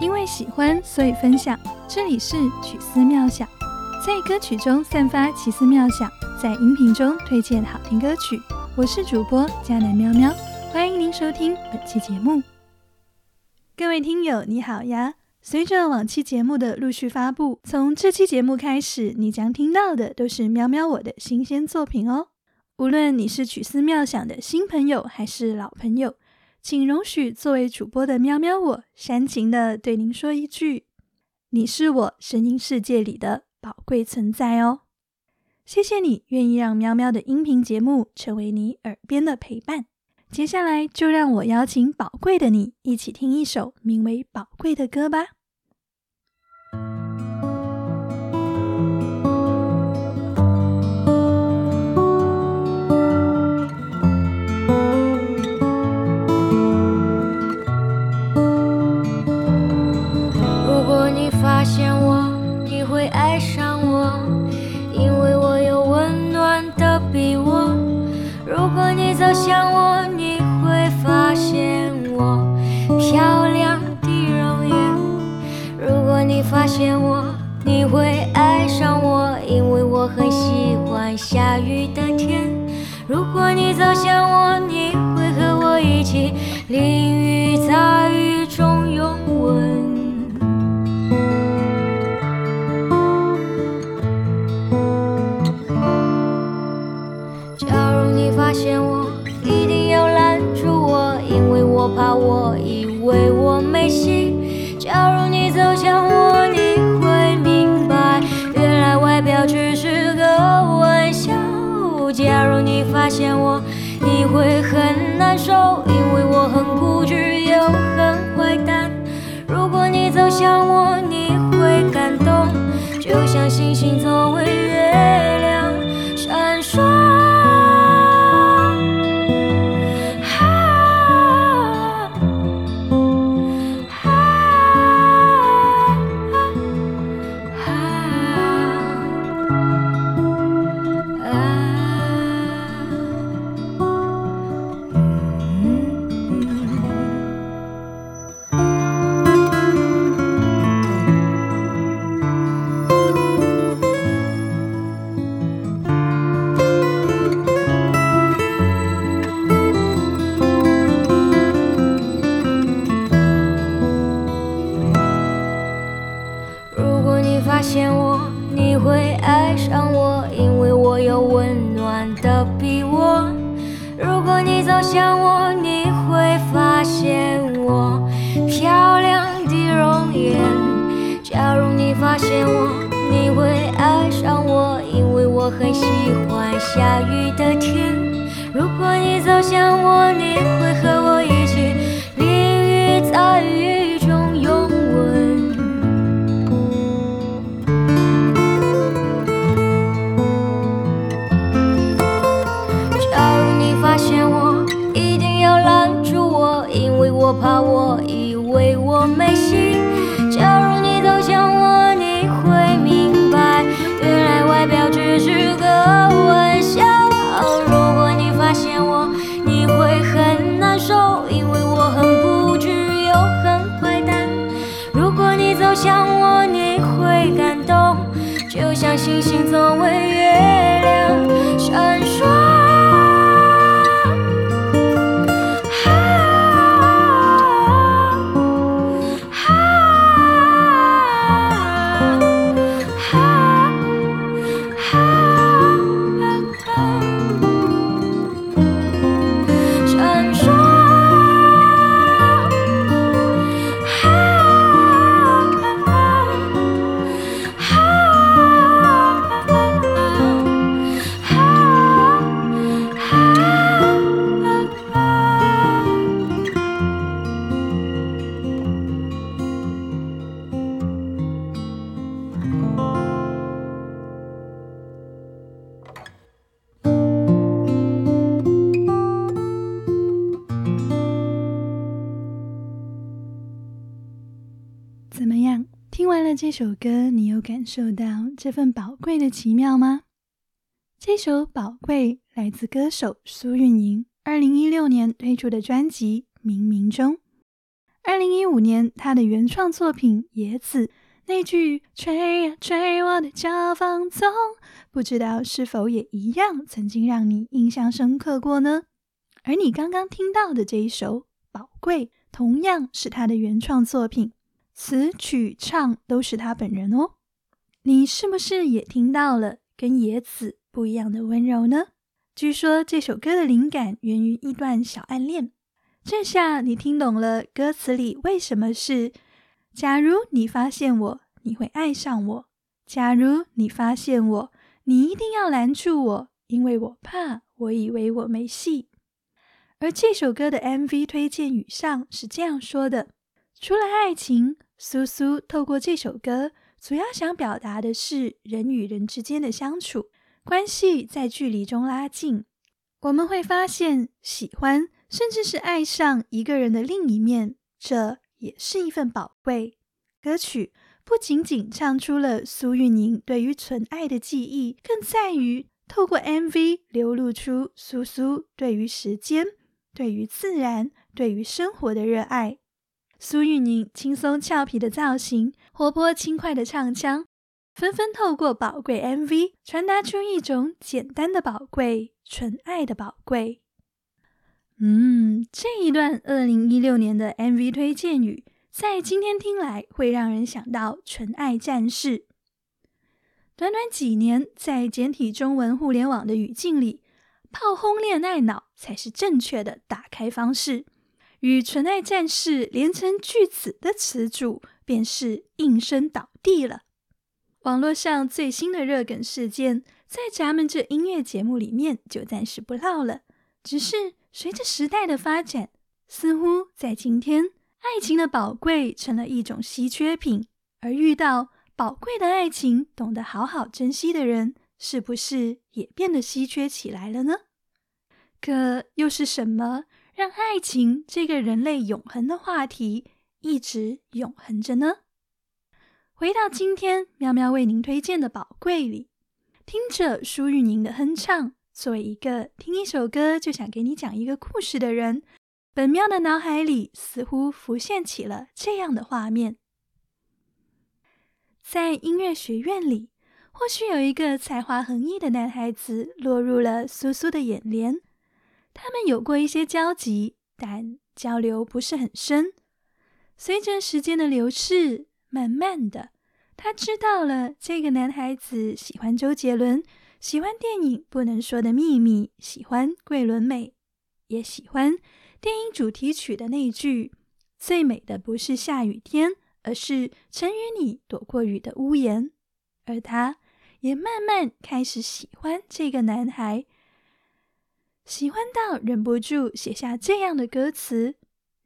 因为喜欢，所以分享。这里是曲思妙想，在歌曲中散发奇思妙想，在音频中推荐好听歌曲。我是主播佳南喵喵，欢迎您收听本期节目。各位听友，你好呀！随着往期节目的陆续发布，从这期节目开始，你将听到的都是喵喵我的新鲜作品哦。无论你是曲思妙想的新朋友，还是老朋友。请容许作为主播的喵喵我煽情的对您说一句：你是我声音世界里的宝贵存在哦！谢谢你愿意让喵喵的音频节目成为你耳边的陪伴。接下来就让我邀请宝贵的你一起听一首名为《宝贵》的歌吧。想我，因为我有温暖的臂窝。如果你走向我，你会发现我漂亮的容颜。如果你发现我，你会爱上我，因为我很喜欢下雨的天。如果你走向我，你会和我一起淋雨，在雨那星星总为。下雨的天如果你走向我你会和这首歌，你有感受到这份宝贵的奇妙吗？这首《宝贵》来自歌手苏运莹二零一六年推出的专辑《冥冥中》。二零一五年，他的原创作品《野子》那句“吹呀吹，我的脚放纵”，不知道是否也一样曾经让你印象深刻过呢？而你刚刚听到的这一首《宝贵》，同样是他的原创作品，词曲唱都是他本人哦。你是不是也听到了跟野子不一样的温柔呢？据说这首歌的灵感源于一段小暗恋。这下你听懂了歌词里为什么是“假如你发现我，你会爱上我；假如你发现我，你一定要拦住我，因为我怕，我以为我没戏。”而这首歌的 MV 推荐语上是这样说的：“除了爱情，苏苏透过这首歌，主要想表达的是人与人之间的相处关系在距离中拉近。我们会发现喜欢。”甚至是爱上一个人的另一面，这也是一份宝贵。歌曲不仅仅唱出了苏运宁对于纯爱的记忆，更在于透过 MV 流露出苏苏对于时间、对于自然、对于生活的热爱。苏运宁轻松俏皮的造型，活泼轻快的唱腔，纷纷透过宝贵 MV 传达出一种简单的宝贵、纯爱的宝贵。嗯，这一段二零一六年的 MV 推荐语，在今天听来会让人想到纯爱战士。短短几年，在简体中文互联网的语境里，炮轰恋爱脑才是正确的打开方式。与纯爱战士连成句子的词组，便是应声倒地了。网络上最新的热梗事件，在咱们这音乐节目里面就暂时不唠了，只是。随着时代的发展，似乎在今天，爱情的宝贵成了一种稀缺品，而遇到宝贵的爱情、懂得好好珍惜的人，是不是也变得稀缺起来了呢？可又是什么让爱情这个人类永恒的话题一直永恒着呢？回到今天，喵喵为您推荐的宝贵里，听着舒玉宁的哼唱。作为一个听一首歌就想给你讲一个故事的人，本喵的脑海里似乎浮现起了这样的画面：在音乐学院里，或许有一个才华横溢的男孩子落入了苏苏的眼帘。他们有过一些交集，但交流不是很深。随着时间的流逝，慢慢的，他知道了这个男孩子喜欢周杰伦。喜欢电影《不能说的秘密》，喜欢桂纶镁，也喜欢电影主题曲的那句：“最美的不是下雨天，而是曾与你躲过雨的屋檐。”而他也慢慢开始喜欢这个男孩，喜欢到忍不住写下这样的歌词：“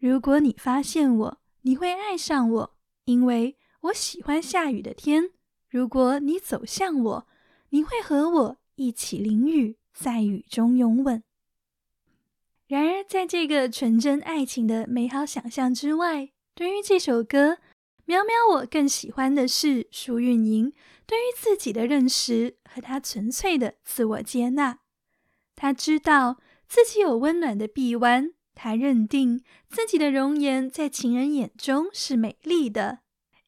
如果你发现我，你会爱上我，因为我喜欢下雨的天。如果你走向我。”你会和我一起淋雨，在雨中拥吻。然而，在这个纯真爱情的美好想象之外，对于这首歌，喵喵我更喜欢的是舒运莹对于自己的认识和她纯粹的自我接纳。她知道自己有温暖的臂弯，她认定自己的容颜在情人眼中是美丽的。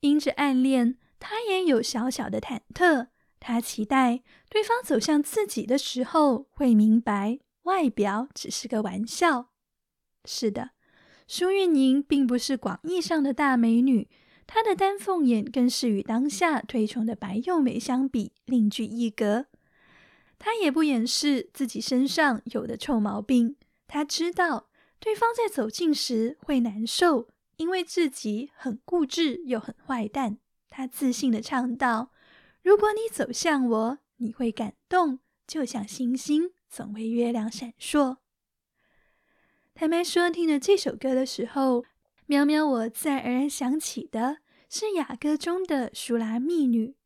因着暗恋，她也有小小的忐忑。他期待对方走向自己的时候，会明白外表只是个玩笑。是的，舒运宁并不是广义上的大美女，她的丹凤眼更是与当下推崇的白幼美相比另具一格。他也不掩饰自己身上有的臭毛病，他知道对方在走近时会难受，因为自己很固执又很坏蛋。他自信的唱道。如果你走向我，你会感动，就像星星总为月亮闪烁。坦白说，听了这首歌的时候，喵喵，我自然而然想起的是雅歌中的舒拉密女。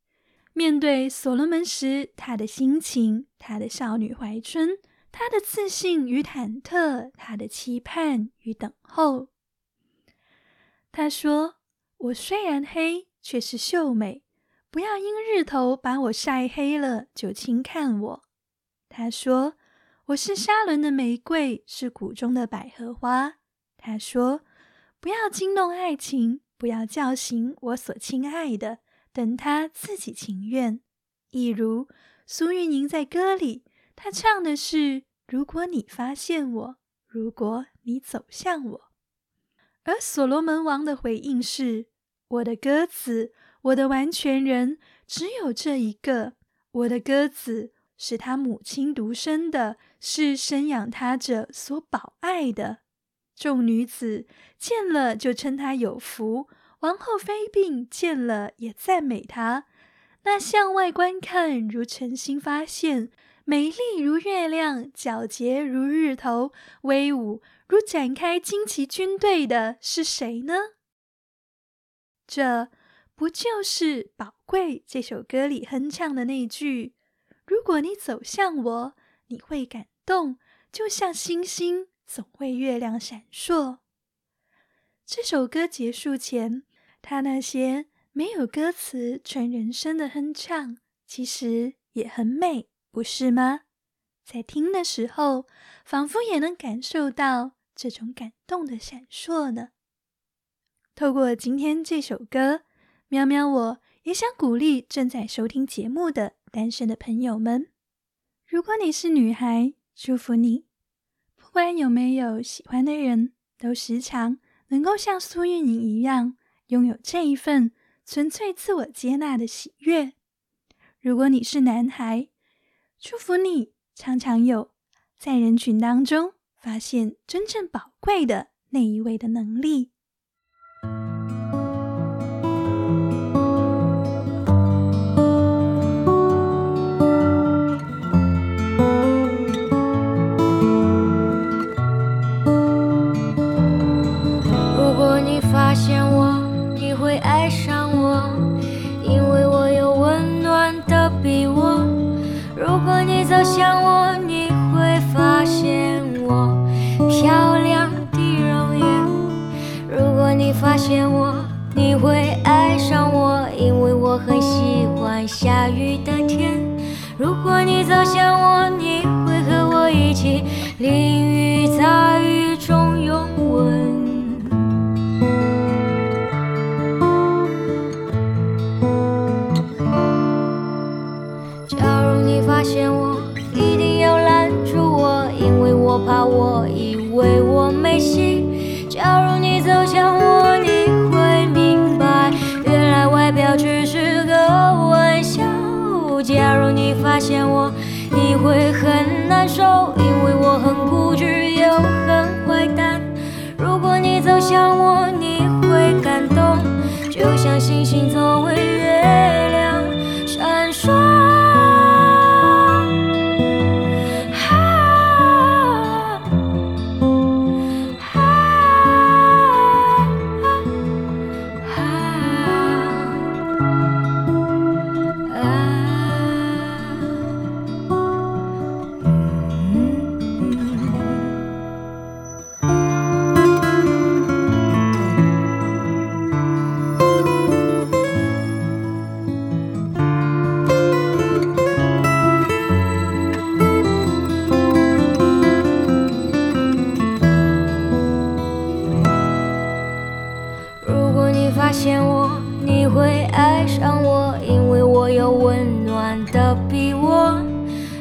面对所罗门时，她的心情，她的少女怀春，她的自信与忐忑，她的期盼与等候。她说：“我虽然黑，却是秀美。”不要因日头把我晒黑了就轻看我。他说：“我是沙伦的玫瑰，是谷中的百合花。”他说：“不要惊动爱情，不要叫醒我所亲爱的，等他自己情愿。一如苏运莹在歌里，她唱的是：“如果你发现我，如果你走向我。”而所罗门王的回应是：“我的鸽子，我的完全人，只有这一个。我的鸽子是他母亲独生的，是生养他者所保爱的。”众女子见了就称他有福，王后妃病见了也赞美他。那向外观看如晨星发现，美丽如月亮，皎洁如日头，威武如展开旌旗军队的是谁呢？这不就是《宝贵》这首歌里哼唱的那句：“如果你走向我，你会感动，就像星星。”总为月亮闪烁。这首歌结束前，他那些没有歌词、纯人声的哼唱，其实也很美，不是吗？在听的时候，仿佛也能感受到这种感动的闪烁呢。透过今天这首歌，喵喵，我也想鼓励正在收听节目的单身的朋友们：如果你是女孩，祝福你。不管有没有喜欢的人，都时常能够像苏运莹一样，拥有这一份纯粹自我接纳的喜悦。如果你是男孩，祝福你常常有在人群当中发现真正宝贵的那一位的能力。见我，你会爱上我，因为我很喜欢下雨的天。如果你走向我，你会和我一起淋雨，在雨中拥吻。假如你发现我，一定要拦住我，因为我怕我以为我没心。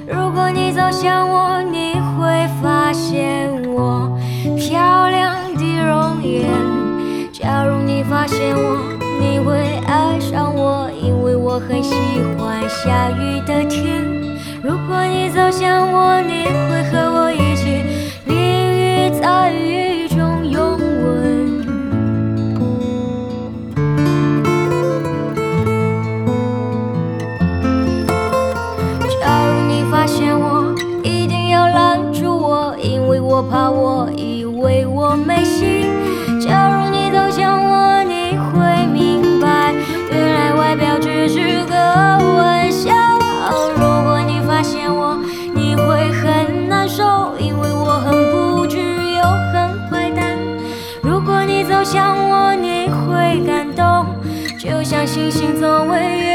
如果你走向我，你会发现我漂亮的容颜。假如你发现我，你会爱上我，因为我很喜欢下雨的天。如果你走向我，你会和我。所谓。